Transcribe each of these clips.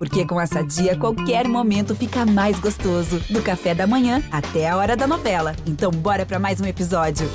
Porque com essa dia, qualquer momento fica mais gostoso. Do café da manhã até a hora da novela. Então, bora para mais um episódio.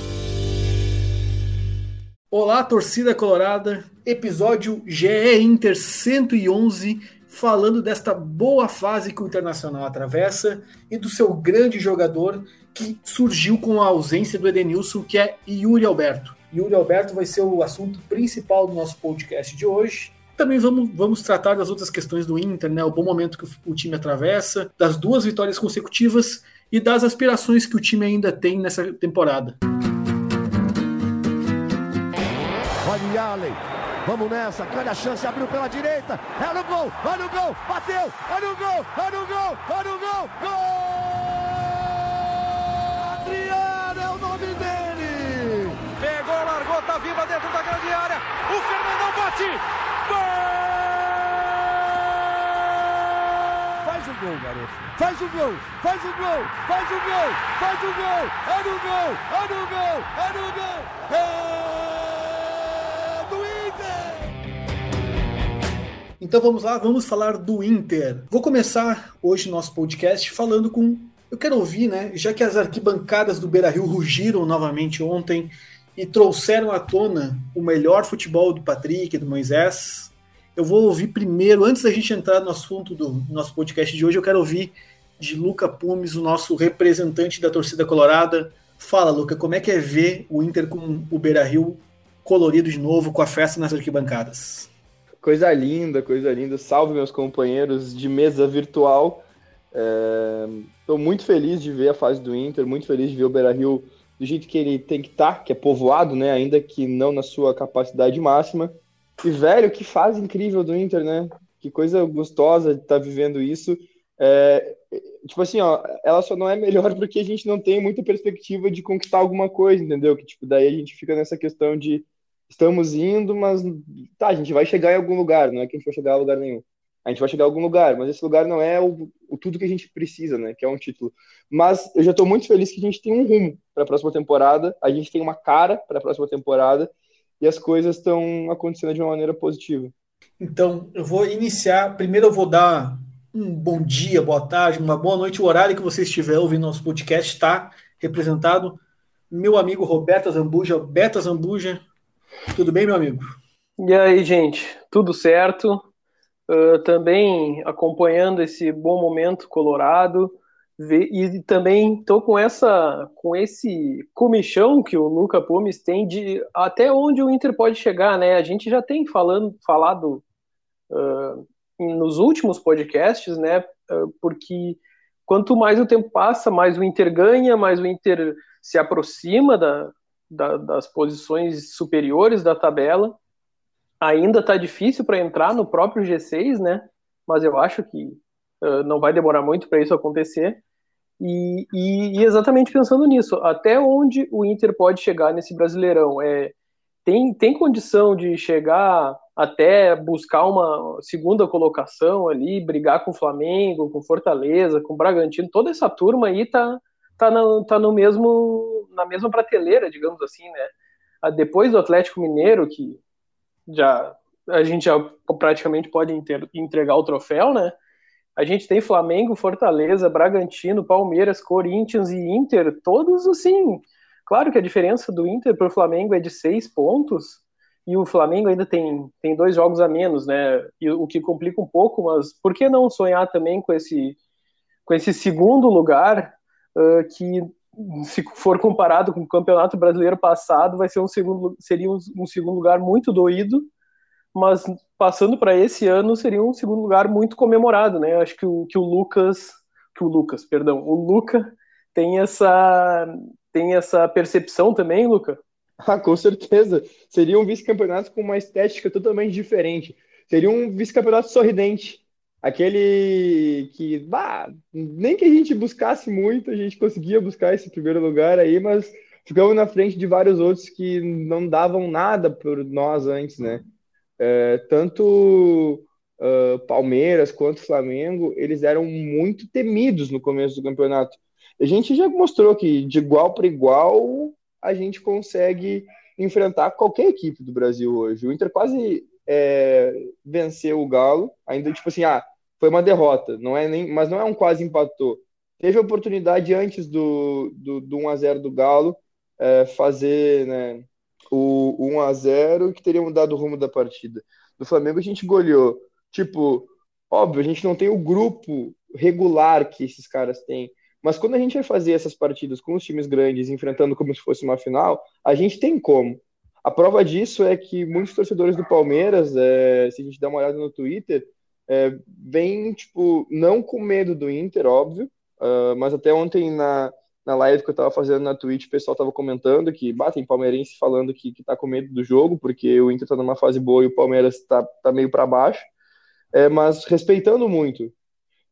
Olá, torcida colorada. Episódio GE Inter 111, falando desta boa fase que o Internacional atravessa e do seu grande jogador que surgiu com a ausência do Edenilson, que é Yuri Alberto. Yuri Alberto vai ser o assunto principal do nosso podcast de hoje. Também vamos, vamos tratar das outras questões do Inter, né? O bom momento que o, time atravessa, das duas vitórias consecutivas e das aspirações que o time ainda tem nessa temporada. Olha Allen, vamos nessa, grande a chance, abriu pela direita, é no gol, olha o gol, bateu, olha o gol, olha o gol, olha o gol, gol! Adriano é o nome dele! Pegou, largou, tá viva dentro da grande área, o Fernandão bate! Faz o gol, garoto. Faz o gol, faz o gol, faz o gol, faz o gol. É no gol, é no gol, é no gol. É do Inter. Então vamos lá, vamos falar do Inter. Vou começar hoje nosso podcast falando com eu quero ouvir, né? Já que as arquibancadas do Beira-Rio rugiram novamente ontem e trouxeram à tona o melhor futebol do Patrick, do Moisés. Eu vou ouvir primeiro, antes da gente entrar no assunto do nosso podcast de hoje, eu quero ouvir de Luca Pumes, o nosso representante da torcida colorada. Fala, Luca, como é que é ver o Inter com o Beira-Rio colorido de novo, com a festa nas arquibancadas? Coisa linda, coisa linda. Salve meus companheiros de mesa virtual. Estou é... muito feliz de ver a fase do Inter, muito feliz de ver o Beira-Rio do jeito que ele tem que estar, tá, que é povoado, né? Ainda que não na sua capacidade máxima. E, velho, que fase incrível do Inter, né? Que coisa gostosa de estar tá vivendo isso. É, tipo assim, ó, ela só não é melhor porque a gente não tem muita perspectiva de conquistar alguma coisa, entendeu? Que, tipo, daí a gente fica nessa questão de estamos indo, mas tá, a gente vai chegar em algum lugar, não é que a gente vai chegar a lugar nenhum a gente vai chegar a algum lugar, mas esse lugar não é o, o tudo que a gente precisa, né? Que é um título. Mas eu já estou muito feliz que a gente tem um rumo para a próxima temporada, a gente tem uma cara para a próxima temporada e as coisas estão acontecendo de uma maneira positiva. Então, eu vou iniciar. Primeiro, eu vou dar um bom dia, boa tarde, uma boa noite. O horário que você estiver ouvindo nosso podcast está representado. Meu amigo Roberto Zambuja, Beta Zambuja. Tudo bem, meu amigo? E aí, gente? Tudo certo? Uh, também acompanhando esse bom momento colorado e também estou com essa com esse comichão que o Luca Pumes tem de até onde o Inter pode chegar, né? A gente já tem falando falado uh, nos últimos podcasts, né? Uh, porque quanto mais o tempo passa, mais o Inter ganha, mais o Inter se aproxima da, da, das posições superiores da tabela ainda está difícil para entrar no próprio G6, né? Mas eu acho que uh, não vai demorar muito para isso acontecer. E, e, e, exatamente pensando nisso, até onde o Inter pode chegar nesse Brasileirão? É, tem, tem condição de chegar até buscar uma segunda colocação ali, brigar com o Flamengo, com Fortaleza, com o Bragantino, toda essa turma aí tá, tá, na, tá no mesmo, na mesma prateleira, digamos assim, né? Ah, depois do Atlético Mineiro, que já a gente já praticamente pode entregar o troféu, né? A gente tem Flamengo, Fortaleza, Bragantino, Palmeiras, Corinthians e Inter, todos assim. Claro que a diferença do Inter para o Flamengo é de seis pontos, e o Flamengo ainda tem, tem dois jogos a menos, né? E, o que complica um pouco, mas por que não sonhar também com esse, com esse segundo lugar uh, que se for comparado com o Campeonato Brasileiro passado, vai ser um segundo, seria um, segundo lugar muito doído, mas passando para esse ano seria um segundo lugar muito comemorado, né? Acho que o, que o Lucas, que o Lucas, perdão, o Luca tem essa tem essa percepção também, Luca? Ah, com certeza. Seria um vice-campeonato com uma estética totalmente diferente. Seria um vice-campeonato sorridente aquele que, bah, nem que a gente buscasse muito, a gente conseguia buscar esse primeiro lugar aí, mas ficamos na frente de vários outros que não davam nada por nós antes, né? É, tanto uh, Palmeiras quanto Flamengo, eles eram muito temidos no começo do campeonato. A gente já mostrou que de igual para igual a gente consegue enfrentar qualquer equipe do Brasil hoje. O Inter quase é, venceu o Galo, ainda tipo assim, ah, foi uma derrota, não é nem, mas não é um quase empatou. Teve oportunidade antes do, do, do 1 a 0 do Galo é, fazer né, o 1 a 0 que teria mudado o rumo da partida. Do Flamengo a gente goleou. Tipo, óbvio, a gente não tem o grupo regular que esses caras têm. Mas quando a gente vai fazer essas partidas com os times grandes, enfrentando como se fosse uma final, a gente tem como. A prova disso é que muitos torcedores do Palmeiras, é, se a gente dá uma olhada no Twitter, é, vem, tipo, não com medo do Inter, óbvio, uh, mas até ontem na, na live que eu tava fazendo na Twitch, o pessoal tava comentando que batem palmeirense falando que, que tá com medo do jogo, porque o Inter tá numa fase boa e o Palmeiras tá, tá meio para baixo, é, mas respeitando muito.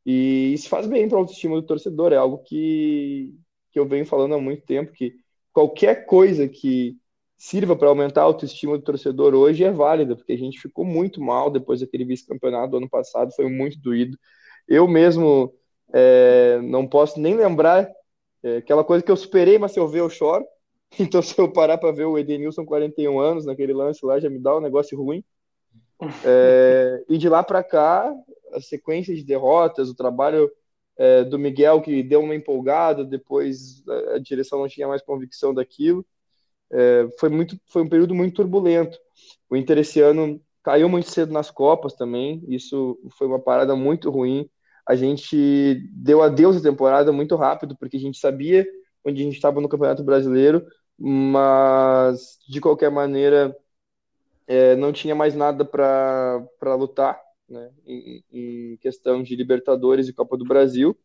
E isso faz bem para o autoestima do torcedor, é algo que, que eu venho falando há muito tempo, que qualquer coisa que sirva para aumentar a autoestima do torcedor hoje é válida, porque a gente ficou muito mal depois daquele vice-campeonato do ano passado, foi muito doído. Eu mesmo é, não posso nem lembrar é, aquela coisa que eu superei, mas se eu ver eu choro. Então, se eu parar para ver o Edenilson 41 anos naquele lance lá, já me dá um negócio ruim. É, e de lá para cá, a sequência de derrotas, o trabalho é, do Miguel que deu uma empolgada, depois a direção não tinha mais convicção daquilo. É, foi muito, foi um período muito turbulento. O Inter esse ano caiu muito cedo nas Copas também. Isso foi uma parada muito ruim. A gente deu adeus à temporada muito rápido porque a gente sabia onde a gente estava no Campeonato Brasileiro, mas de qualquer maneira é, não tinha mais nada para lutar né, em, em, questão de Libertadores e Copa do Brasil.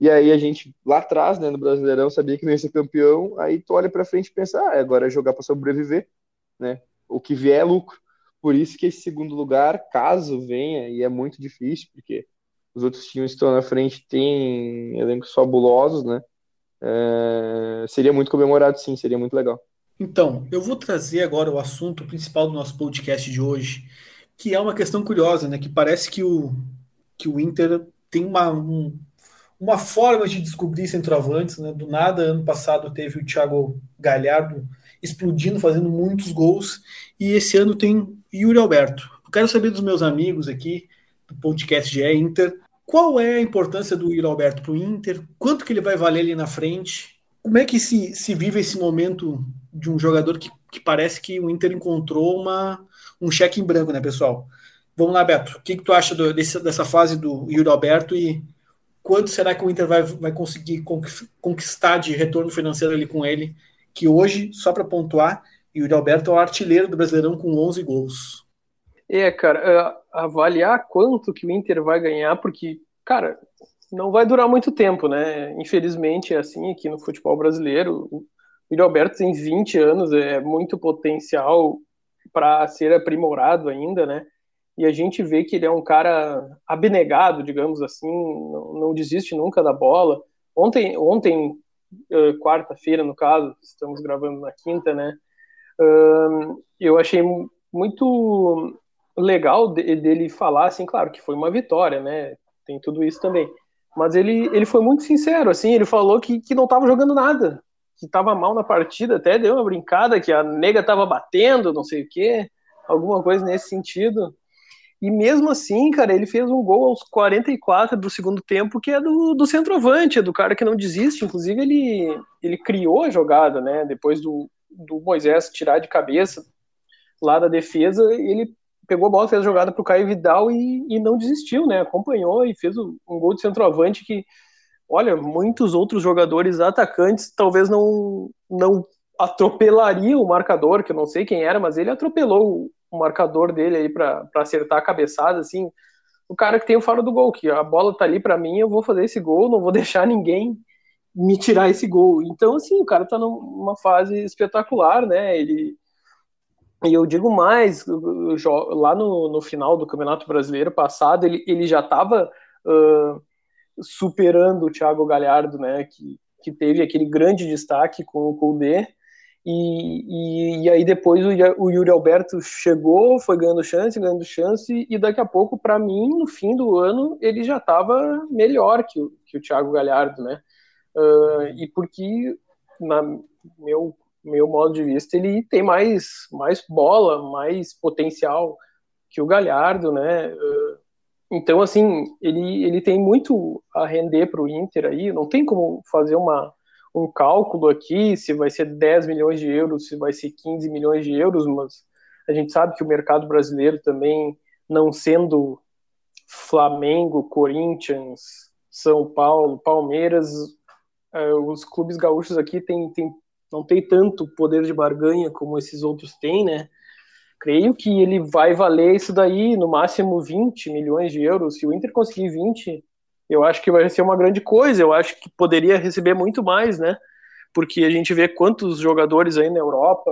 E aí a gente, lá atrás, né, no Brasileirão, sabia que não ia ser campeão, aí tu olha para frente e pensa, ah, agora é jogar para sobreviver, né? O que vier é lucro. Por isso que esse segundo lugar, caso venha, e é muito difícil, porque os outros times que estão na frente têm elencos fabulosos, né? É, seria muito comemorado, sim, seria muito legal. Então, eu vou trazer agora o assunto principal do nosso podcast de hoje, que é uma questão curiosa, né? Que parece que o, que o Inter tem uma, um, uma forma de descobrir centroavantes, né? Do nada, ano passado teve o Thiago Galhardo explodindo, fazendo muitos gols, e esse ano tem Yuri Alberto. Eu quero saber dos meus amigos aqui do podcast de Inter, qual é a importância do Yuri Alberto para o Inter? Quanto que ele vai valer ali na frente? Como é que se, se vive esse momento de um jogador que, que parece que o Inter encontrou uma, um cheque em branco, né, pessoal? Vamos lá, Beto. O que, que tu acha do, desse, dessa fase do Yuri Alberto e quanto será que o Inter vai, vai conseguir conquistar de retorno financeiro ali com ele? Que hoje, só para pontuar, Yuri Alberto é o artilheiro do Brasileirão com 11 gols. É, cara, é, avaliar quanto que o Inter vai ganhar, porque, cara, não vai durar muito tempo, né? Infelizmente é assim aqui no futebol brasileiro. O Yuri Alberto tem 20 anos, é muito potencial para ser aprimorado ainda, né? E a gente vê que ele é um cara abnegado, digamos assim, não, não desiste nunca da bola. Ontem, ontem quarta-feira, no caso, estamos gravando na quinta, né? Eu achei muito legal dele falar, assim, claro que foi uma vitória, né? Tem tudo isso também. Mas ele, ele foi muito sincero, assim, ele falou que, que não estava jogando nada, que estava mal na partida, até deu uma brincada que a nega estava batendo, não sei o quê, alguma coisa nesse sentido. E mesmo assim, cara, ele fez um gol aos 44 do segundo tempo, que é do, do centroavante, é do cara que não desiste. Inclusive, ele, ele criou a jogada, né? Depois do, do Moisés tirar de cabeça lá da defesa, ele pegou a bola, fez a jogada para o Caio Vidal e, e, não desistiu, né? Acompanhou e fez um, gol de centroavante que, olha, muitos outros jogadores atacantes talvez não, não atropelariam o marcador, que eu não sei quem era, mas ele atropelou o marcador dele aí para acertar a cabeçada, assim. O cara que tem o faro do gol, que a bola tá ali para mim, eu vou fazer esse gol, não vou deixar ninguém me tirar esse gol. Então, assim, o cara tá numa fase espetacular, né? Ele e eu digo mais, lá no, no final do Campeonato Brasileiro passado, ele, ele já estava uh, superando o Thiago Galhardo, né, que, que teve aquele grande destaque com o Koudé, e, e, e, aí depois o, Yuri Alberto chegou, foi ganhando chance, ganhando chance, e daqui a pouco, para mim, no fim do ano, ele já estava melhor que o, que o Thiago Galhardo, né, uh, e porque, na meu meu modo de vista, ele tem mais, mais bola, mais potencial que o Galhardo, né? Então, assim, ele, ele tem muito a render para o Inter aí, não tem como fazer uma, um cálculo aqui se vai ser 10 milhões de euros, se vai ser 15 milhões de euros, mas a gente sabe que o mercado brasileiro também, não sendo Flamengo, Corinthians, São Paulo, Palmeiras, é, os clubes gaúchos aqui tem, tem, não tem tanto poder de barganha como esses outros têm, né? Creio que ele vai valer isso daí, no máximo 20 milhões de euros. Se o Inter conseguir 20, eu acho que vai ser uma grande coisa. Eu acho que poderia receber muito mais, né? Porque a gente vê quantos jogadores aí na Europa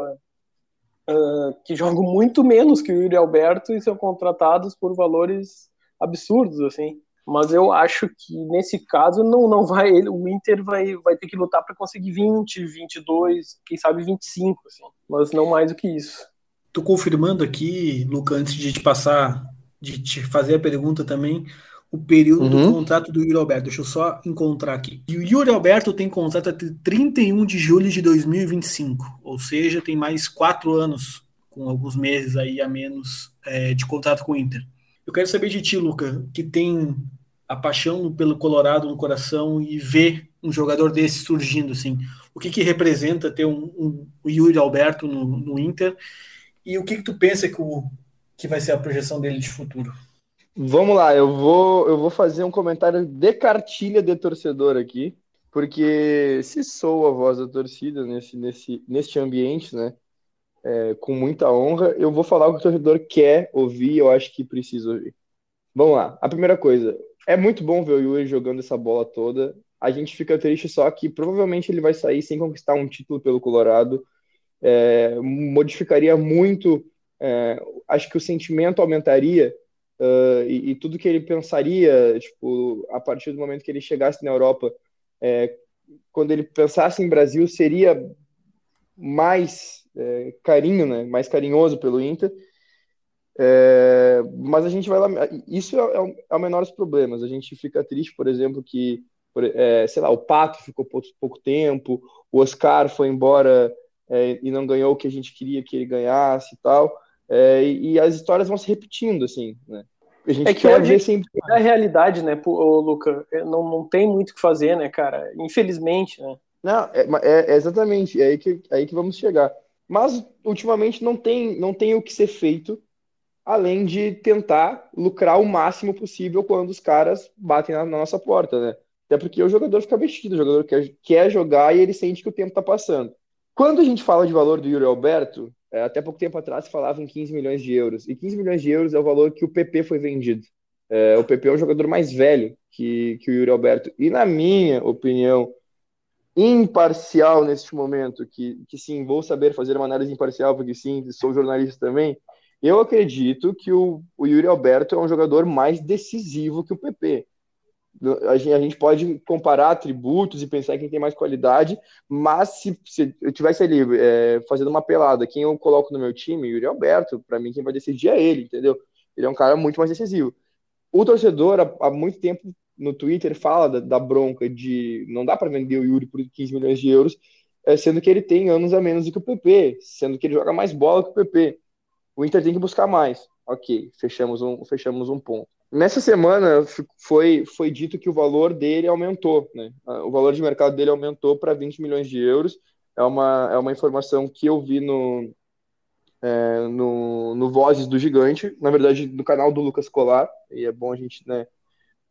uh, que jogam muito menos que o Yuri Alberto e são contratados por valores absurdos, assim. Mas eu acho que nesse caso não, não vai o Inter vai, vai ter que lutar para conseguir 20, 22, quem sabe 25, assim. Mas não mais do que isso. Tô confirmando aqui, Luca, antes de te passar, de te fazer a pergunta também, o período uhum. do contrato do Yuri Alberto. Deixa eu só encontrar aqui. E o Yuri Alberto tem contrato até 31 de julho de 2025, ou seja, tem mais quatro anos, com alguns meses aí a menos é, de contrato com o Inter. Eu quero saber de ti, Luca, que tem a paixão pelo Colorado no coração e vê um jogador desse surgindo, assim. O que, que representa ter um, um, um Yuri Alberto no, no, Inter e o que, que tu pensa que, o, que vai ser a projeção dele de futuro? Vamos lá, eu vou, eu vou fazer um comentário de cartilha de torcedor aqui, porque se sou a voz da torcida nesse, nesse, neste ambiente, né, é, com muita honra, eu vou falar o que o torcedor quer ouvir, eu acho que precisa ouvir. Vamos lá, a primeira coisa, é muito bom ver o Yuri jogando essa bola toda, a gente fica triste só que provavelmente ele vai sair sem conquistar um título pelo Colorado, é, modificaria muito, é, acho que o sentimento aumentaria uh, e, e, tudo que ele pensaria, tipo, a partir do momento que ele chegasse na Europa, é, quando ele pensasse em Brasil, seria mais é, carinho, né, mais carinhoso pelo Inter. É, mas a gente vai lá. Isso é, é, é, o menor dos problemas. A gente fica triste, por exemplo, que, por, é, sei lá, o Pato ficou pouco, pouco tempo, o Oscar foi embora é, e não ganhou o que a gente queria que ele ganhasse e tal. É, e, as histórias vão se repetindo, assim, né? A gente é que hoje sempre... é a realidade, né, Luca? É, não, não tem muito o que fazer, né, cara? Infelizmente, né? Não, é, é, é, exatamente, é aí que, é aí que vamos chegar. Mas, ultimamente, não tem, não tem o que ser feito, além de tentar lucrar o máximo possível quando os caras batem na, na nossa porta, né? Até porque o jogador fica vestido, o jogador quer, quer jogar e ele sente que o tempo tá passando. Quando a gente fala de valor do Yuri Alberto, até pouco tempo atrás falava em 15 milhões de euros. E 15 milhões de euros é o valor que o PP foi vendido. É, o PP é um jogador mais velho que, que o Yuri Alberto. E na minha opinião, imparcial neste momento, que, que sim, vou saber fazer uma análise imparcial, porque sim, sou jornalista também, eu acredito que o, o Yuri Alberto é um jogador mais decisivo que o PP a gente, pode comparar atributos e pensar quem tem mais qualidade, mas se, se eu tivesse ali é, fazendo uma pelada, quem eu coloco no meu time, Yuri Alberto, para mim quem vai decidir é ele, entendeu? Ele é um cara muito mais decisivo. O torcedor, há, há muito tempo no Twitter, fala da, da bronca de não dá para vender o Yuri por 15 milhões de euros, é, sendo que ele tem anos a menos do que o PP, sendo que ele joga mais bola que o PP. O Inter tem que buscar mais. Ok, fechamos um, fechamos um ponto. Nessa semana foi, foi dito que o valor dele aumentou, né? O valor de mercado dele aumentou para 20 milhões de euros. É uma, é uma informação que eu vi no, é, no, no Vozes do Gigante, na verdade, no canal do Lucas Colar, e é bom a gente né,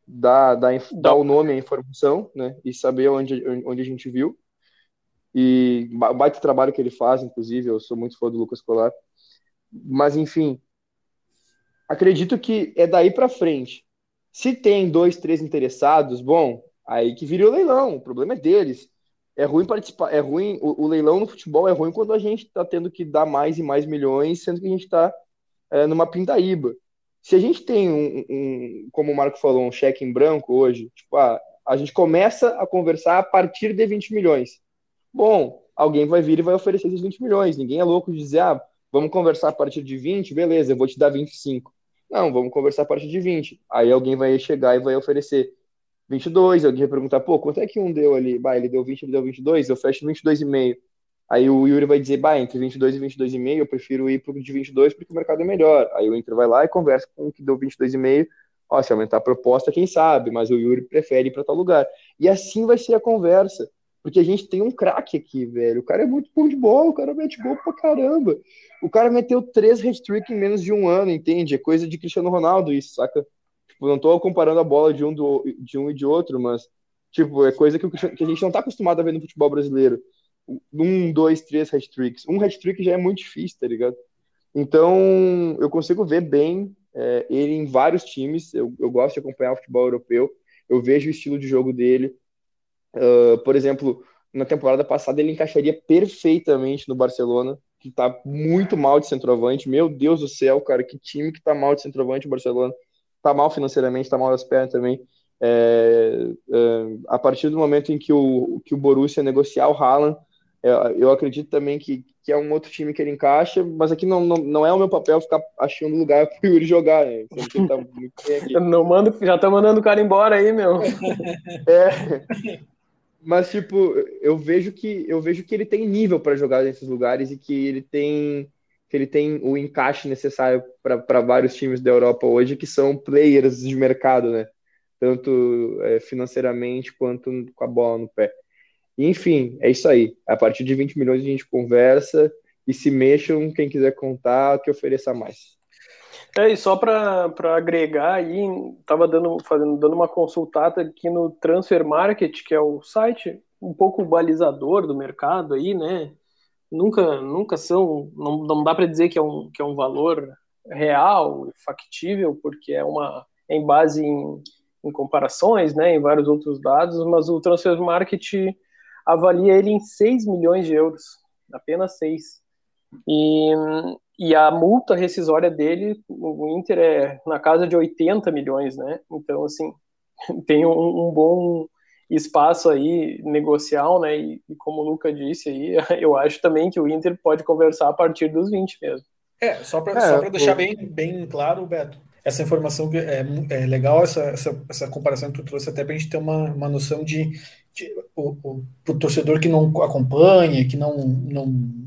dar, dar, dar o nome à informação né, e saber onde, onde a gente viu. E baita trabalho que ele faz, inclusive, eu sou muito fã do Lucas Colar. Mas, enfim, acredito que é daí para frente. Se tem dois, três interessados, bom, aí que vira o leilão. O problema é deles. É ruim participar, é ruim. O, o leilão no futebol é ruim quando a gente está tendo que dar mais e mais milhões, sendo que a gente está é, numa pindaíba. Se a gente tem um, um, como o Marco falou, um cheque em branco hoje, tipo, ah, a gente começa a conversar a partir de 20 milhões. Bom, alguém vai vir e vai oferecer esses 20 milhões. Ninguém é louco de dizer, ah, vamos conversar a partir de 20, beleza, eu vou te dar 25. Não, vamos conversar a partir de 20. Aí alguém vai chegar e vai oferecer 22, alguém vai perguntar, pô, quanto é que um deu ali? Bah, ele deu 20, ele deu 22, eu fecho 22,5. Aí o Yuri vai dizer, bah, entre 22 e 22,5 eu prefiro ir pro de 22 porque o mercado é melhor. Aí o Inter vai lá e conversa com o que deu 22,5, Ó, se aumentar a proposta, quem sabe, mas o Yuri prefere ir para tal lugar. E assim vai ser a conversa. Porque a gente tem um craque aqui, velho. O cara é muito bom de bola, o cara mete gol pra caramba. O cara meteu três hat-trick em menos de um ano, entende? É coisa de Cristiano Ronaldo isso, saca? Tipo, não tô comparando a bola de um, do, de um e de outro, mas, tipo, é coisa que, que a gente não tá acostumado a ver no futebol brasileiro. Um, dois, três hat-tricks. Um hat-trick já é muito difícil, tá ligado? Então, eu consigo ver bem é, ele em vários times. Eu, eu gosto de acompanhar o futebol europeu. Eu vejo o estilo de jogo dele. Uh, por exemplo, na temporada passada ele encaixaria perfeitamente no Barcelona, que tá muito mal de centroavante. Meu Deus do céu, cara, que time que tá mal de centroavante o Barcelona. Tá mal financeiramente, tá mal das pernas também. É, é, a partir do momento em que o, que o Borussia negociar o Haaland, eu, eu acredito também que, que é um outro time que ele encaixa, mas aqui não, não, não é o meu papel ficar achando lugar pro Yuri jogar, né? Tá não mando, já tá mandando o cara embora aí, meu. é. Mas tipo, eu vejo que eu vejo que ele tem nível para jogar nesses lugares e que ele tem que ele tem o encaixe necessário para vários times da Europa hoje que são players de mercado, né? Tanto é, financeiramente quanto com a bola no pé. Enfim, é isso aí. A partir de 20 milhões a gente conversa e se mexam, quem quiser contar, que ofereça mais. É, e só para agregar aí, estava dando, fazendo, dando uma consultada aqui no Transfer Market, que é o site um pouco balizador do mercado aí, né? Nunca, nunca são, não, não dá para dizer que é, um, que é um valor real, factível, porque é uma em base em, em comparações, né, em vários outros dados, mas o Transfer Market avalia ele em 6 milhões de euros, apenas 6. E, e a multa rescisória dele, o Inter é na casa de 80 milhões, né? Então, assim, tem um, um bom espaço aí negocial, né? E, e, como o Luca disse aí, eu acho também que o Inter pode conversar a partir dos 20 mesmo. É, só para é, deixar bem, bem claro, Beto, essa informação é, é legal, essa, essa, essa comparação que tu trouxe, até para a gente ter uma, uma noção de, de o, o, o torcedor que não acompanha, que não, não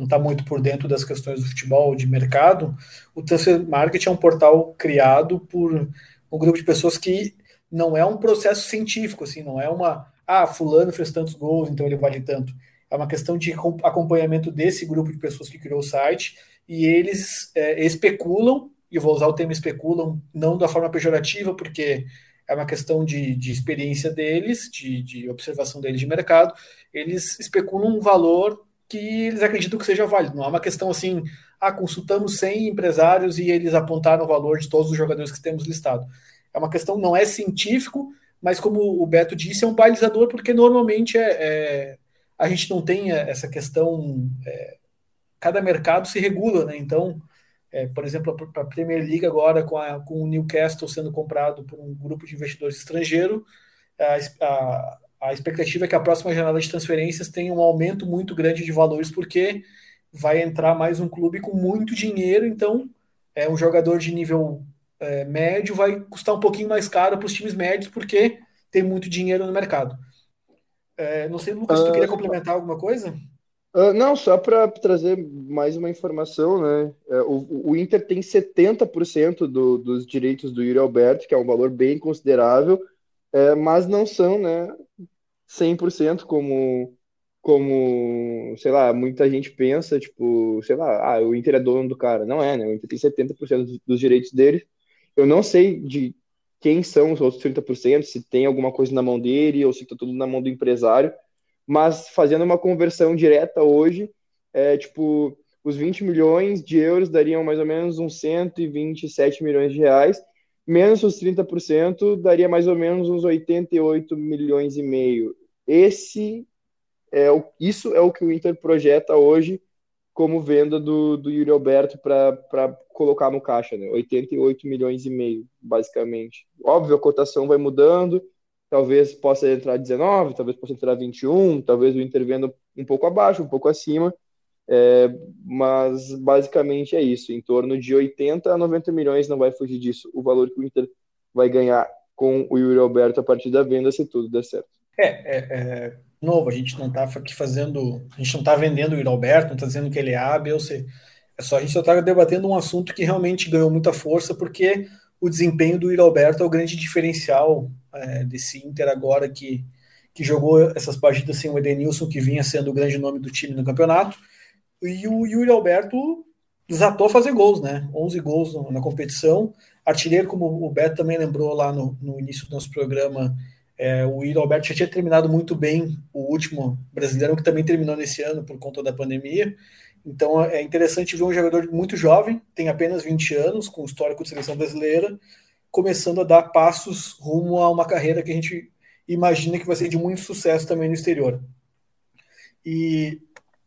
não está muito por dentro das questões do futebol, de mercado, o Transfer Market é um portal criado por um grupo de pessoas que não é um processo científico, assim, não é uma, ah, fulano fez tantos gols, então ele vale tanto. É uma questão de acompanhamento desse grupo de pessoas que criou o site e eles é, especulam, e vou usar o termo especulam não da forma pejorativa, porque é uma questão de, de experiência deles, de, de observação deles de mercado, eles especulam um valor que eles acreditam que seja válido. Não é uma questão assim, ah, consultamos 100 empresários e eles apontaram o valor de todos os jogadores que temos listado. É uma questão, não é científico, mas como o Beto disse, é um balizador, porque normalmente é, é a gente não tem essa questão. É, cada mercado se regula, né? Então, é, por exemplo, a Premier League agora, com, a, com o Newcastle sendo comprado por um grupo de investidores estrangeiro, a, a a expectativa é que a próxima janela de transferências tenha um aumento muito grande de valores, porque vai entrar mais um clube com muito dinheiro, então é um jogador de nível é, médio vai custar um pouquinho mais caro para os times médios, porque tem muito dinheiro no mercado. É, não sei, Lucas, uh, tu queria ah, complementar alguma coisa? Uh, não, só para trazer mais uma informação, né? É, o, o, Inter tem 70% do, dos direitos do Yuri Alberto, que é um valor bem considerável, é, mas não são, né, 100% como, como, sei lá, muita gente pensa, tipo, sei lá, ah, o Inter é dono do cara. Não é, né? O Inter tem 70% dos direitos dele. Eu não sei de quem são os outros 30%, se tem alguma coisa na mão dele ou se tá tudo na mão do empresário, mas fazendo uma conversão direta hoje, é tipo, os 20 milhões de euros dariam mais ou menos uns 127 milhões de reais, menos os 30% daria mais ou menos uns 88 milhões e meio. Esse é o, isso é o que o Inter projeta hoje como venda do, do Yuri Alberto para colocar no caixa, né? 88 milhões e meio, basicamente. Óbvio, a cotação vai mudando, talvez possa entrar 19, talvez possa entrar 21, talvez o Inter venda um pouco abaixo, um pouco acima, é, mas basicamente é isso, em torno de 80 a 90 milhões, não vai fugir disso, o valor que o Inter vai ganhar com o Yuri Alberto a partir da venda, se tudo der certo. É, é, é novo, a gente não está aqui fazendo, a gente não está vendendo o Alberto, não está dizendo que ele é A, B ou C. É só, a gente só está debatendo um assunto que realmente ganhou muita força, porque o desempenho do Alberto é o grande diferencial é, desse Inter agora que, que jogou essas partidas sem o Edenilson, que vinha sendo o grande nome do time no campeonato. E o Yuri Alberto desatou a fazer gols, né? 11 gols na competição. Artilheiro, como o Beto também lembrou lá no, no início do nosso programa, é, o Yuri Alberto já tinha terminado muito bem o último brasileiro, que também terminou nesse ano por conta da pandemia. Então é interessante ver um jogador muito jovem, tem apenas 20 anos, com histórico de seleção brasileira, começando a dar passos rumo a uma carreira que a gente imagina que vai ser de muito sucesso também no exterior. E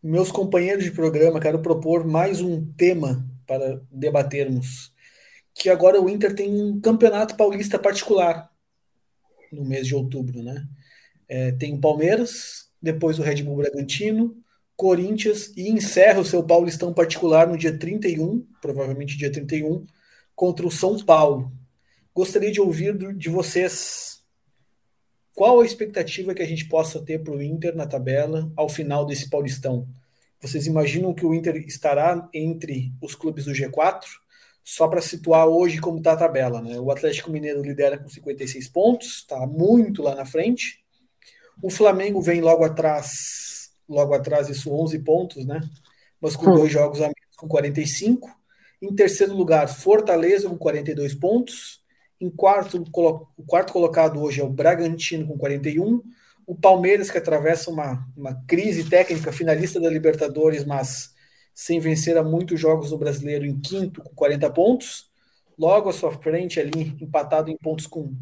meus companheiros de programa, quero propor mais um tema para debatermos, que agora o Inter tem um campeonato paulista particular no mês de outubro, né? É, tem o Palmeiras, depois o Red Bull Bragantino, Corinthians e encerra o seu Paulistão particular no dia 31, provavelmente dia 31, contra o São Paulo. Gostaria de ouvir de vocês qual a expectativa que a gente possa ter para o Inter na tabela ao final desse Paulistão. Vocês imaginam que o Inter estará entre os clubes do G4? Só para situar hoje como está a tabela. Né? O Atlético Mineiro lidera com 56 pontos, está muito lá na frente. O Flamengo vem logo atrás logo atrás isso 11 pontos, né? Mas com hum. dois jogos a menos, com 45. Em terceiro lugar, Fortaleza com 42 pontos. Em quarto, o quarto colocado hoje é o Bragantino com 41. O Palmeiras, que atravessa uma, uma crise técnica, finalista da Libertadores, mas sem vencer a muitos jogos no brasileiro, em quinto, com 40 pontos. Logo à sua frente, ali, empatado em pontos com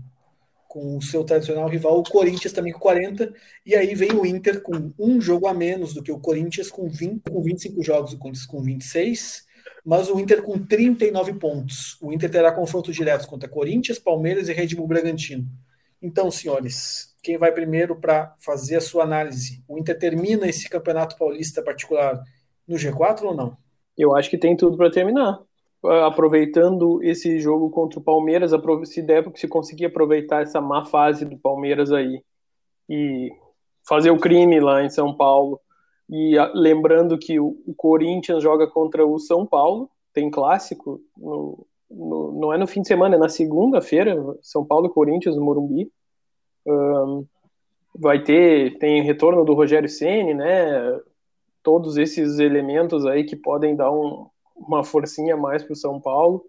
com o seu tradicional rival, o Corinthians também com 40, e aí vem o Inter com um jogo a menos do que o Corinthians, com, 20, com 25 jogos, o Corinthians com 26, mas o Inter com 39 pontos. O Inter terá confrontos diretos contra Corinthians, Palmeiras e Red Bull Bragantino. Então, senhores, quem vai primeiro para fazer a sua análise? O Inter termina esse campeonato paulista particular no G4 ou não? Eu acho que tem tudo para terminar aproveitando esse jogo contra o Palmeiras, se der, se conseguir aproveitar essa má fase do Palmeiras aí e fazer o crime lá em São Paulo. E lembrando que o, Corinthians joga contra o São Paulo, tem clássico, no, no, não é no fim de semana, é na segunda-feira, São Paulo e Corinthians no Morumbi. Um, vai ter, tem retorno do Rogério Ceni, né? Todos esses elementos aí que podem dar um, uma forcinha mais para o São Paulo.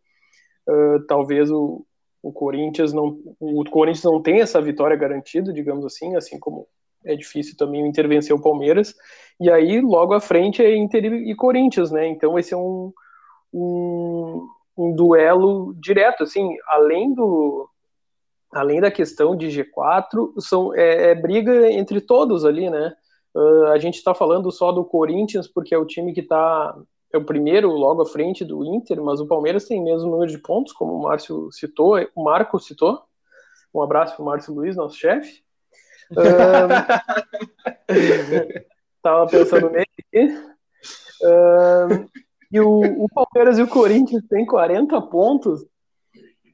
Uh, talvez o, o Corinthians não o Corinthians não tem essa vitória garantida, digamos assim, assim como é difícil também intervencer o Palmeiras. E aí logo à frente é Inter e Corinthians, né? Então esse é um, um, um duelo direto, assim, além do além da questão de G4, são, é, é briga entre todos ali, né? Uh, a gente está falando só do Corinthians porque é o time que está é o primeiro logo à frente do Inter, mas o Palmeiras tem mesmo número de pontos, como o Márcio citou, o Marco citou. Um abraço para o Márcio Luiz, nosso chefe. um, tava pensando nele aqui. Um, e o, o, Palmeiras e o Corinthians têm 40 pontos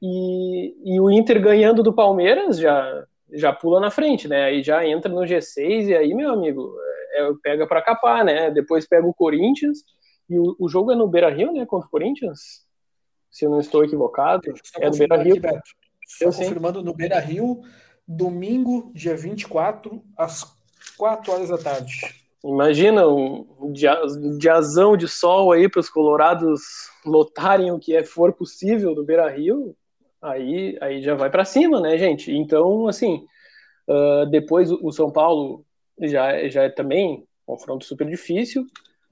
e, e o Inter ganhando do Palmeiras já, já pula na frente, né? Aí já entra no G6 e aí, meu amigo, é, é pega para capar, né? Depois pega o Corinthians e o, o jogo é no Beira Rio, né? Contra o Corinthians? Se eu não estou equivocado. É no Beira Rio. Estou confirmando no Beira Rio, domingo, dia 24, às 4 horas da tarde. Imagina um diazão de sol aí para os colorados lotarem o que é, for possível do Beira Rio, aí, aí já vai para cima, né, gente? Então, assim, uh, depois o São Paulo já, já é também um confronto super difícil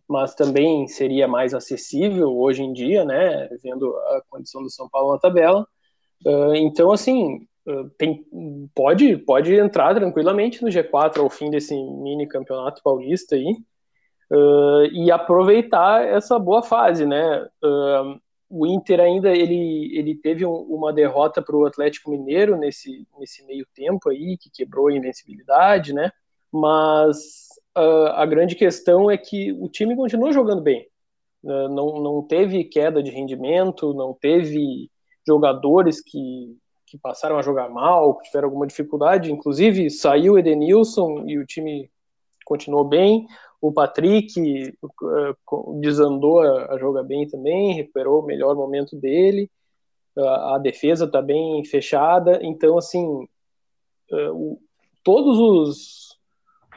mas também seria mais acessível hoje em dia, né, vendo a condição do São Paulo na tabela. Uh, então, assim, uh, tem, pode, pode entrar tranquilamente no G4 ao fim desse mini campeonato paulista aí uh, e aproveitar essa boa fase, né? O Inter ainda ele, ele teve um, uma derrota para o Atlético Mineiro nesse, nesse meio tempo aí que quebrou a invencibilidade, né? Mas uh, a grande questão é que o time continuou jogando bem. Uh, não, não teve queda de rendimento, não teve jogadores que, que passaram a jogar mal, que tiveram alguma dificuldade. Inclusive, saiu o Edenilson e o time continuou bem. O Patrick uh, desandou a, a, jogar bem também, recuperou o melhor momento dele. a, a defesa está bem fechada, então assim uh, todos os,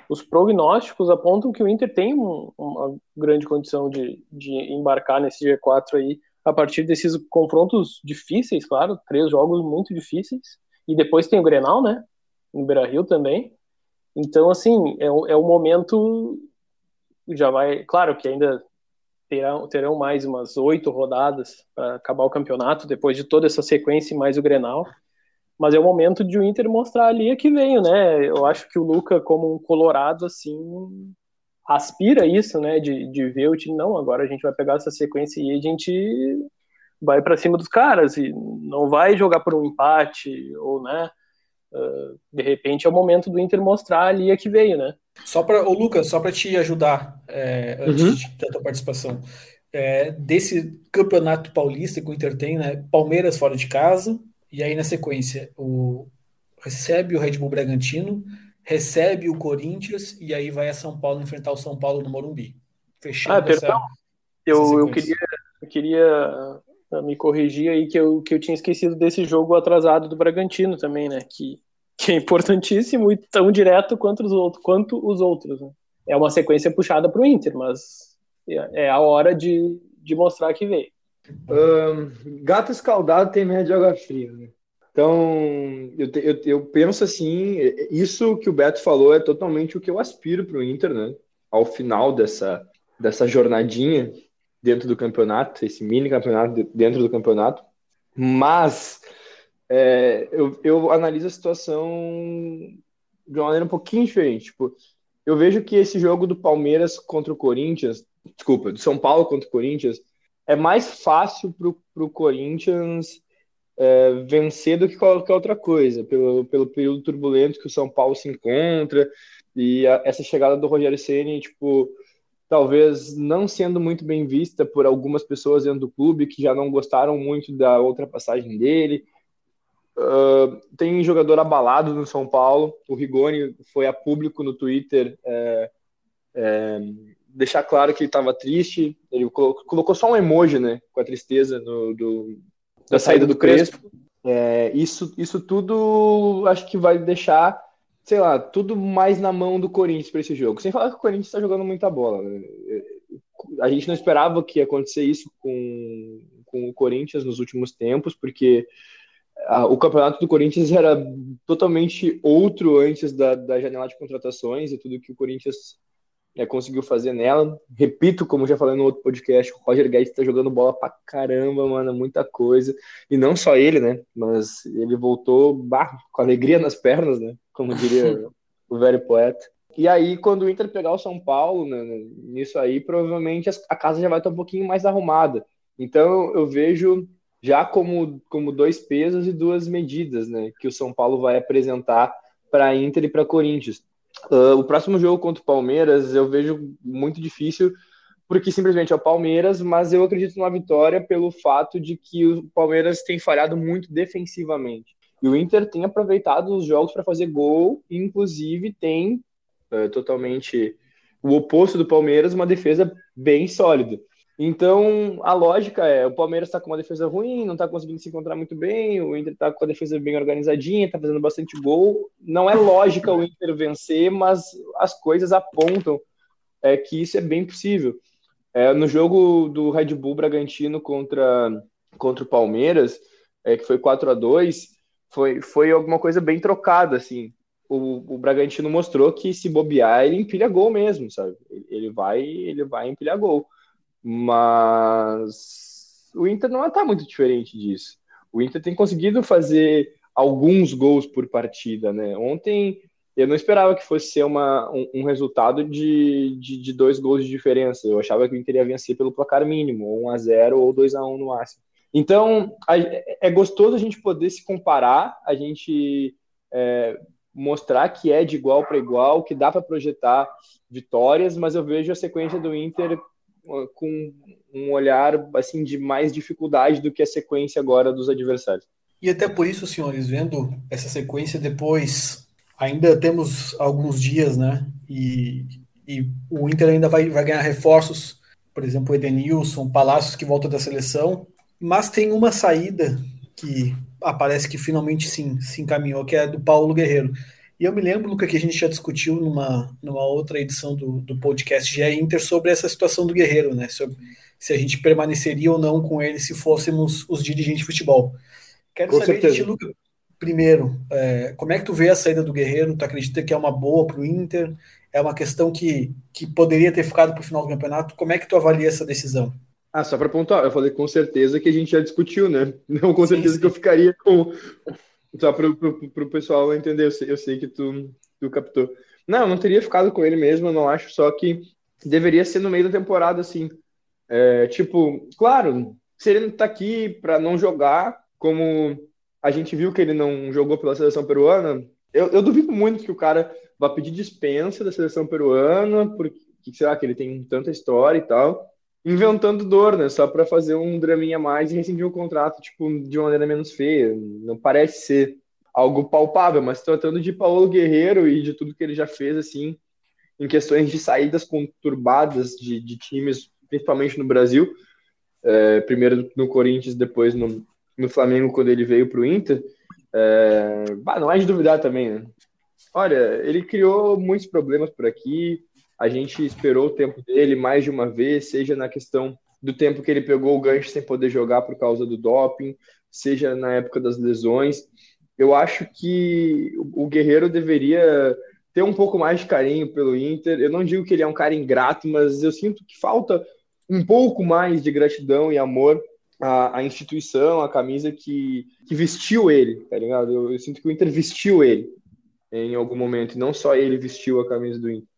os prognósticos apontam que o Inter tem um, uma grande condição de, de embarcar nesse G4 aí a partir desses confrontos difíceis, claro, três jogos muito difíceis, e depois tem o Grenal, né, no Beira-Rio também, então, assim, é, é o momento, já vai, claro que ainda terão, terão mais umas oito rodadas para acabar o campeonato, depois de toda essa sequência mais o Grenal, mas é o momento de o Inter mostrar ali que veio, né, eu acho que o Luca, como um colorado, assim, aspira isso, né, de, de ver o time, não, agora a gente vai pegar essa sequência e a gente vai para cima dos caras e não vai jogar por um empate ou, né, uh, de repente é o momento do Inter mostrar ali a que veio, né. Só para, o Lucas, só para te ajudar é, antes uhum. de, da tua participação, é, desse campeonato paulista que o Inter tem, né, Palmeiras fora de casa e aí na sequência o recebe o Red Bull Bragantino, recebe o Corinthians e aí vai a São Paulo enfrentar o São Paulo no Morumbi. Fechando ah, perdão. Essa, eu, essa eu, queria, eu queria ah, me corrigir aí que eu, que eu tinha esquecido desse jogo atrasado do Bragantino também, né? Que, que é importantíssimo e tão direto quanto os outros. Quanto os outros né? É uma sequência puxada para o Inter, mas é, é a hora de, de mostrar que veio. Um, gato escaldado tem medo de água fria, né? Então, eu, eu, eu, penso assim, isso que o Beto falou é totalmente o que eu aspiro para o Inter, né? Ao final dessa, dessa jornadinha dentro do campeonato, esse mini campeonato dentro do campeonato. Mas é, eu, eu analiso a situação de uma maneira um pouquinho diferente. Tipo, eu vejo que esse jogo do Palmeiras contra o Corinthians, desculpa, do São Paulo contra o Corinthians, é mais fácil para o Corinthians é, vencer do que qualquer outra coisa, pelo, pelo período turbulento que o São Paulo se encontra e a, essa chegada do Rogério Ceni, tipo, talvez não sendo muito bem vista por algumas pessoas dentro do clube que já não gostaram muito da outra passagem dele. Uh, tem jogador abalado no São Paulo. O Rigoni foi a público no Twitter é, é, deixar claro que ele estava triste. Ele colocou só um emoji, né, com a tristeza no, do, da saída do Crespo. É, isso, isso tudo acho que vai deixar, sei lá, tudo mais na mão do Corinthians para esse jogo. Sem falar que o Corinthians está jogando muita bola. Né? A gente não esperava que ia acontecer isso com, com o Corinthians nos últimos tempos, porque a, o campeonato do Corinthians era totalmente outro antes da, da janela de contratações e tudo que o Corinthians é, conseguiu fazer nela. Repito, como já falei no outro podcast, o Roger Guedes tá jogando bola pra caramba, mano, muita coisa. E não só ele, né? Mas ele voltou bah, com alegria nas pernas, né? Como diria o velho poeta. E aí, quando o Inter pegar o São Paulo, né, nisso aí, provavelmente a casa já vai estar um pouquinho mais arrumada. Então, eu vejo já como, como dois pesos e duas medidas, né? Que o São Paulo vai apresentar para Inter e para Corinthians. Uh, o próximo jogo contra o Palmeiras eu vejo muito difícil, porque simplesmente é o Palmeiras, mas eu acredito numa vitória pelo fato de que o Palmeiras tem falhado muito defensivamente. E o Inter tem aproveitado os jogos para fazer gol, e inclusive tem uh, totalmente o oposto do Palmeiras, uma defesa bem sólida. Então, a lógica é, o Palmeiras está com uma defesa ruim, não está conseguindo se encontrar muito bem, o Inter está com a defesa bem organizadinha, está fazendo bastante gol. Não é lógica o Inter vencer, mas as coisas apontam é, que isso é bem possível. É, no jogo do Red Bull Bragantino contra, contra o Palmeiras, é, que foi 4 a 2 foi, foi alguma coisa bem trocada, assim. O, o Bragantino mostrou que se bobear, ele empilha gol mesmo, sabe? Ele vai, ele vai empilhar gol. Mas o Inter não está muito diferente disso. O Inter tem conseguido fazer alguns gols por partida, né? Ontem eu não esperava que fosse ser uma, um, um resultado de, de, de, dois gols de diferença. Eu achava que o Inter ia vencer pelo placar mínimo, ou 1 a 0 ou 2 a 1 no máximo. Então, a, é gostoso a gente poder se comparar, a gente é, mostrar que é de igual para igual, que dá para projetar vitórias, mas eu vejo a sequência do Inter com um olhar assim de mais dificuldade do que a sequência agora dos adversários. E até por isso, senhores, vendo essa sequência depois, ainda temos alguns dias, né? E, e o Inter ainda vai, vai ganhar reforços, por exemplo, Edenilson, Palácios que volta da seleção, mas tem uma saída que aparece que finalmente sim se encaminhou, que é do Paulo Guerreiro. E eu me lembro, Luca, que a gente já discutiu numa, numa outra edição do, do podcast GE Inter sobre essa situação do Guerreiro, né? Sobre se a gente permaneceria ou não com ele se fôssemos os dirigentes de futebol. Quero com saber de ti, Luca, primeiro, é, como é que tu vê a saída do Guerreiro? Tu acredita que é uma boa para o Inter? É uma questão que, que poderia ter ficado para o final do campeonato? Como é que tu avalia essa decisão? Ah, só para pontuar, eu falei com certeza que a gente já discutiu, né? Não com certeza sim, sim. que eu ficaria com, só para o pessoal entender, eu sei, eu sei que tu, tu captou. Não, não teria ficado com ele mesmo, eu não acho, só que deveria ser no meio da temporada, assim. É, tipo, claro, se ele tá aqui para não jogar, como a gente viu que ele não jogou pela seleção peruana, eu, eu duvido muito que o cara vá pedir dispensa da seleção peruana, porque será que ele tem tanta história e tal, inventando dor, né? Só para fazer um draminha a mais e rescindir o contrato, tipo, de uma maneira menos feia. Não parece ser algo palpável, mas tratando de Paulo Guerreiro e de tudo que ele já fez, assim, em questões de saídas conturbadas de, de times, principalmente no Brasil, é, primeiro no Corinthians, depois no, no Flamengo, quando ele veio para o Inter, é, bah, não é de duvidar também, né? Olha, ele criou muitos problemas por aqui, a gente esperou o tempo dele mais de uma vez, seja na questão do tempo que ele pegou o gancho sem poder jogar por causa do doping, seja na época das lesões. Eu acho que o Guerreiro deveria ter um pouco mais de carinho pelo Inter. Eu não digo que ele é um cara ingrato, mas eu sinto que falta um pouco mais de gratidão e amor à, à instituição, à camisa que, que vestiu ele, tá ligado? Eu, eu sinto que o Inter vestiu ele em algum momento, não só ele vestiu a camisa do Inter.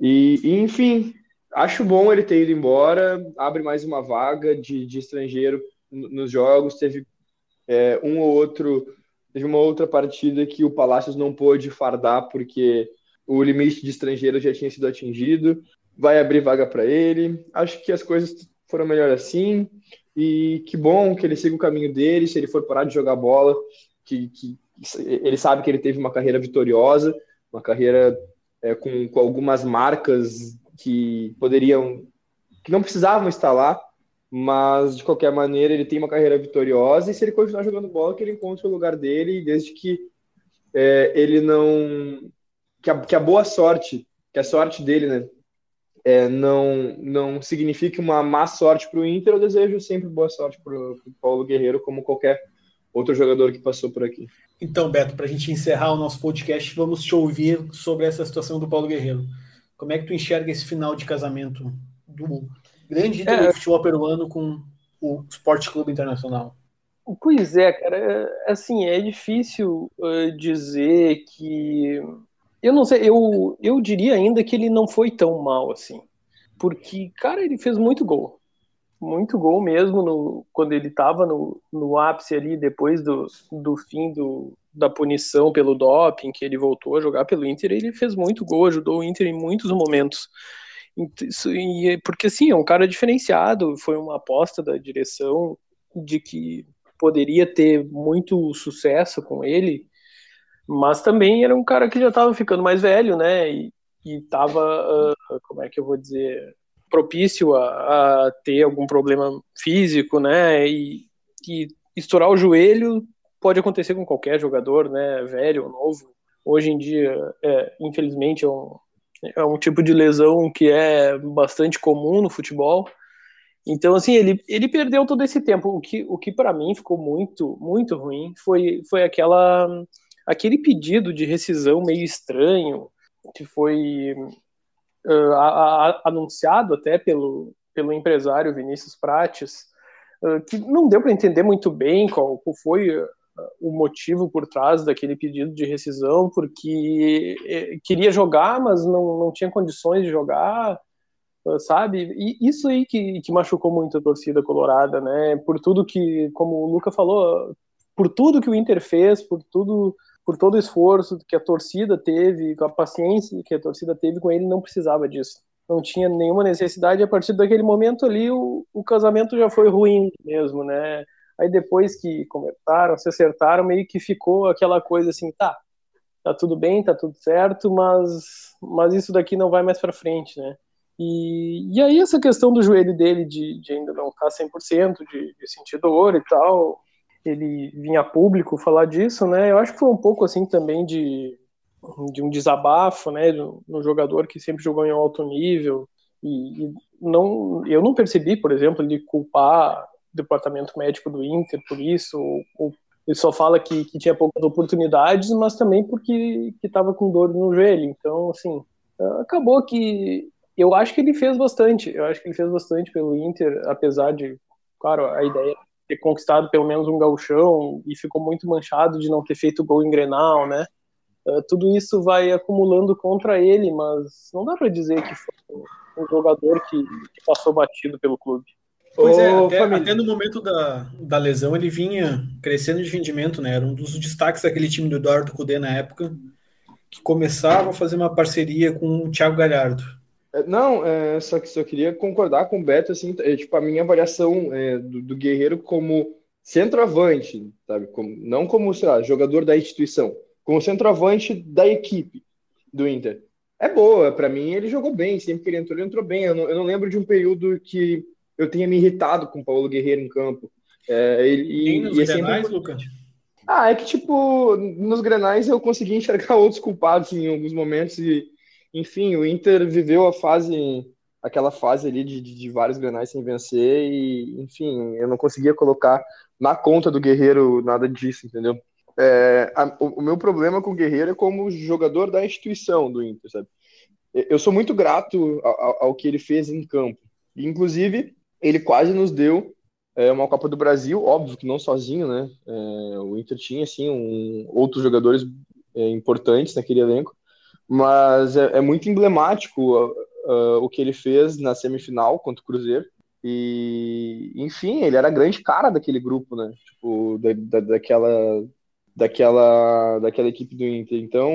E, e, enfim, acho bom ele ter ido embora, abre mais uma vaga de, de estrangeiro nos jogos. Teve é, um ou outro, teve uma outra partida que o Palácios não pôde fardar porque o limite de estrangeiro já tinha sido atingido. Vai abrir vaga para ele. Acho que as coisas foram melhor assim. E que bom que ele siga o caminho dele. Se ele for parar de jogar bola, que, que ele sabe que ele teve uma carreira vitoriosa, uma carreira é, com, com algumas marcas que poderiam, que não precisavam estar lá, mas de qualquer maneira ele tem uma carreira vitoriosa e se ele continuar jogando bola, que ele encontre o lugar dele, desde que é, ele não. Que a, que a, boa sorte, que a sorte dele, né? É, não, não signifique uma má sorte para o Inter, eu desejo sempre boa sorte para o Paulo Guerreiro, como qualquer outro jogador que passou por aqui. Então, Beto, para a gente encerrar o nosso podcast, vamos te ouvir sobre essa situação do Paulo Guerreiro. Como é que tu enxerga esse final de casamento do grande ídolo é, do futebol peruano com o Esporte Clube Internacional? Pois é, cara. É, assim, é difícil uh, dizer que. Eu não sei, eu, eu diria ainda que ele não foi tão mal assim. Porque, cara, ele fez muito gol muito gol mesmo no, quando ele estava no, no ápice ali, depois do, do fim do, da punição pelo doping, que ele voltou a jogar pelo Inter, ele fez muito gol, ajudou o Inter em muitos momentos. Isso, e, porque assim, é um cara diferenciado, foi uma aposta da direção de que poderia ter muito sucesso com ele, mas também era um cara que já estava ficando mais velho, né? E, estava, uh, como é que eu vou dizer, propício a, a, ter algum problema físico, né? E, e estourar o joelho pode acontecer com qualquer jogador, né? Velho ou novo. Hoje em dia, é, infelizmente, é um, é um tipo de lesão que é bastante comum no futebol. Então, assim, ele, ele perdeu todo esse tempo. O que, o que para mim ficou muito, muito ruim foi, foi aquela, aquele pedido de rescisão meio estranho, que foi uh, a, a, anunciado até pelo, pelo empresário Vinícius Prates, uh, que não deu para entender muito bem qual, qual foi o motivo por trás daquele pedido de rescisão, porque eh, queria jogar, mas não, não tinha condições de jogar, sabe? E isso aí que, que machucou muito a torcida colorada, né? Por tudo que, como o Luca falou, por tudo que o Inter fez, por tudo por todo o esforço que a torcida teve, com a paciência que a torcida teve com ele, não precisava disso. Não tinha nenhuma necessidade. A partir daquele momento ali, o, o casamento já foi ruim mesmo, né? Aí depois que conversaram, se acertaram, meio que ficou aquela coisa assim, tá, tá tudo bem, tá tudo certo, mas, mas isso daqui não vai mais para frente, né? E, e aí essa questão do joelho dele de, de ainda não estar tá 100%, de, de sentir dor e tal, ele vinha público falar disso, né? Eu acho que foi um pouco assim também de, de um desabafo, né? No jogador que sempre jogou em alto nível e, e não, eu não percebi, por exemplo, ele culpar o departamento médico do Inter por isso, ou, ou ele só fala que, que tinha poucas oportunidades, mas também porque estava com dor no joelho. Então, assim, acabou que eu acho que ele fez bastante. Eu acho que ele fez bastante pelo Inter, apesar de, claro, a ideia de ter conquistado pelo menos um gauchão e ficou muito manchado de não ter feito gol em Grenal, né? Uh, tudo isso vai acumulando contra ele, mas não dá para dizer que foi um jogador que, que passou batido pelo clube. Pois é, até, até, no momento da, da lesão ele vinha crescendo de rendimento, né? Era um dos destaques daquele time do Eduardo Cudê na época, que começava a fazer uma parceria com o Thiago Galhardo. É, não, é, só que só queria concordar com o Beto, assim, é, tipo, a minha avaliação é, do, do, Guerreiro como centroavante, sabe? Como, não como, sei lá, jogador da instituição, como centroavante da equipe do Inter. É boa, para mim ele jogou bem, sempre que ele entrou, ele entrou bem. Eu não, eu não lembro de um período que eu tenha me irritado com o Paulo Guerreiro em campo. É, ele, e, nos e é grenais, sempre... Lucas? Ah, é que, tipo, nos grenais eu consegui enxergar outros culpados em alguns momentos e, enfim, o Inter viveu a fase, aquela fase ali de, de, de vários grenais sem vencer e, enfim, eu não conseguia colocar na conta do Guerreiro nada disso, entendeu? É, a, o, o, meu problema com o Guerreiro é como jogador da instituição do Inter, sabe? Eu sou muito grato ao, ao que ele fez em campo. Inclusive, ele quase nos deu é, uma Copa do Brasil, óbvio que não sozinho, né? É, o Inter tinha, assim, um, outros jogadores é, importantes naquele elenco, mas é, é muito emblemático uh, o que ele fez na semifinal contra o Cruzeiro. E, enfim, ele era a grande cara daquele grupo, né? Tipo, da, da, daquela, daquela, daquela equipe do Inter. Então,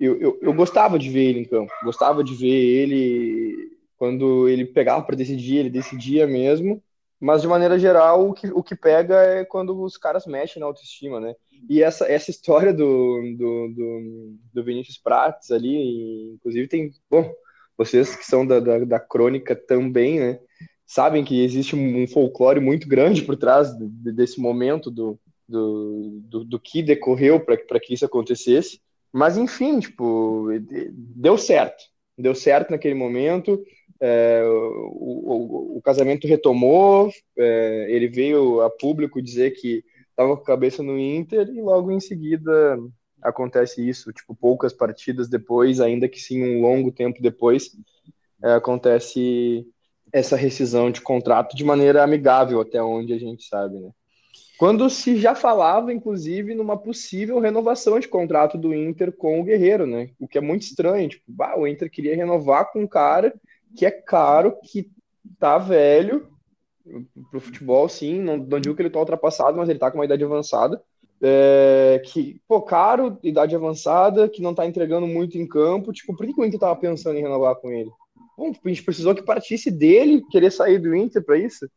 eu, eu, eu gostava de ver ele em campo, gostava de ver ele quando ele pegava para decidir, ele decidia mesmo. Mas de maneira geral, o que, o que pega é quando os caras mexem na autoestima, né? E essa, essa história do, do, do, do Vinícius Prates ali, inclusive tem. Bom, vocês que são da, da, da crônica também, né? Sabem que existe um folclore muito grande por trás desse momento do, do, do, do que decorreu para que isso acontecesse. Mas enfim, tipo, deu certo. Deu certo naquele momento é, o, o, o, casamento retomou, é, ele veio a público dizer que estava com a cabeça no Inter e logo em seguida acontece isso, tipo, poucas partidas depois, ainda que sim um longo tempo depois, é, acontece essa rescisão de contrato de maneira amigável, até onde a gente sabe, né? Quando se já falava, inclusive, numa possível renovação de contrato do Inter com o Guerreiro, né? O que é muito estranho, tipo, bah, o Inter queria renovar com um cara que é caro, que tá velho pro futebol, sim. Não, não digo que ele tá ultrapassado, mas ele tá com uma idade avançada. É, que, pô, caro, idade avançada, que não tá entregando muito em campo. Tipo, por que, o Inter tava pensando em renovar com ele? Bom, a gente precisou que partisse dele querer sair do Inter para isso.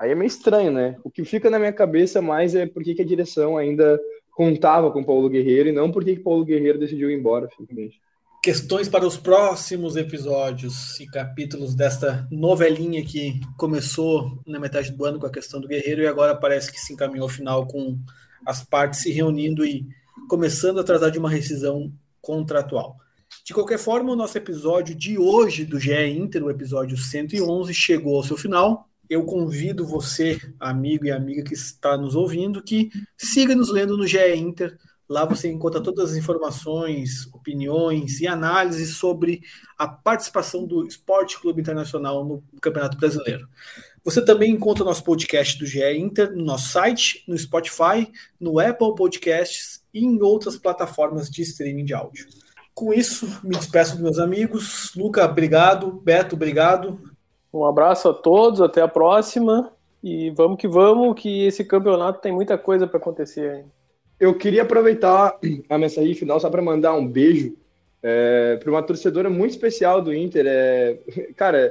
Aí é meio estranho, né? O que fica na minha cabeça mais é por que, que a direção ainda contava com o Paulo Guerreiro e não por que, que Paulo Guerreiro decidiu ir embora, simplesmente questões para os próximos episódios e capítulos desta novelinha que começou na metade do ano com a questão do Guerreiro e agora parece que se encaminhou ao final com as partes se reunindo e começando a tratar de uma rescisão contratual. De qualquer forma, o nosso episódio de hoje do GE Inter, o episódio 111, chegou ao seu final. Eu convido você, amigo e amiga que está nos ouvindo, que siga nos lendo no GE Inter Lá você encontra todas as informações, opiniões e análises sobre a participação do Esporte Clube Internacional no Campeonato Brasileiro. Você também encontra o nosso podcast do GE Inter no nosso site, no Spotify, no Apple Podcasts e em outras plataformas de streaming de áudio. Com isso, me despeço dos meus amigos. Luca, obrigado. Beto, obrigado. Um abraço a todos, até a próxima. E vamos que vamos, que esse campeonato tem muita coisa para acontecer ainda. Eu queria aproveitar a mensagem final só para mandar um beijo é, para uma torcedora muito especial do Inter. É, cara,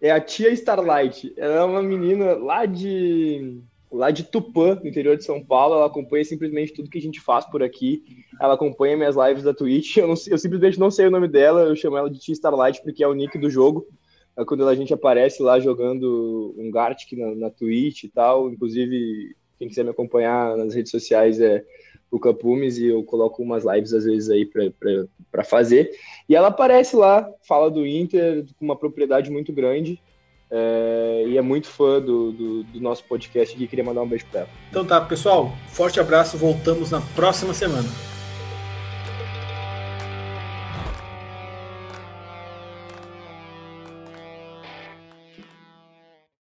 é a tia Starlight. Ela é uma menina lá de lá de Tupã, no interior de São Paulo. Ela acompanha simplesmente tudo que a gente faz por aqui. Ela acompanha minhas lives da Twitch. Eu, não, eu simplesmente não sei o nome dela. Eu chamo ela de tia Starlight porque é o nick do jogo. É quando a gente aparece lá jogando um Gartic na, na Twitch e tal. Inclusive, quem quiser me acompanhar nas redes sociais é o Capumes e eu coloco umas lives às vezes aí para fazer. E ela aparece lá, fala do Inter com uma propriedade muito grande. É, e é muito fã do, do, do nosso podcast aqui. Queria mandar um beijo para ela. Então tá, pessoal. Forte abraço. Voltamos na próxima semana.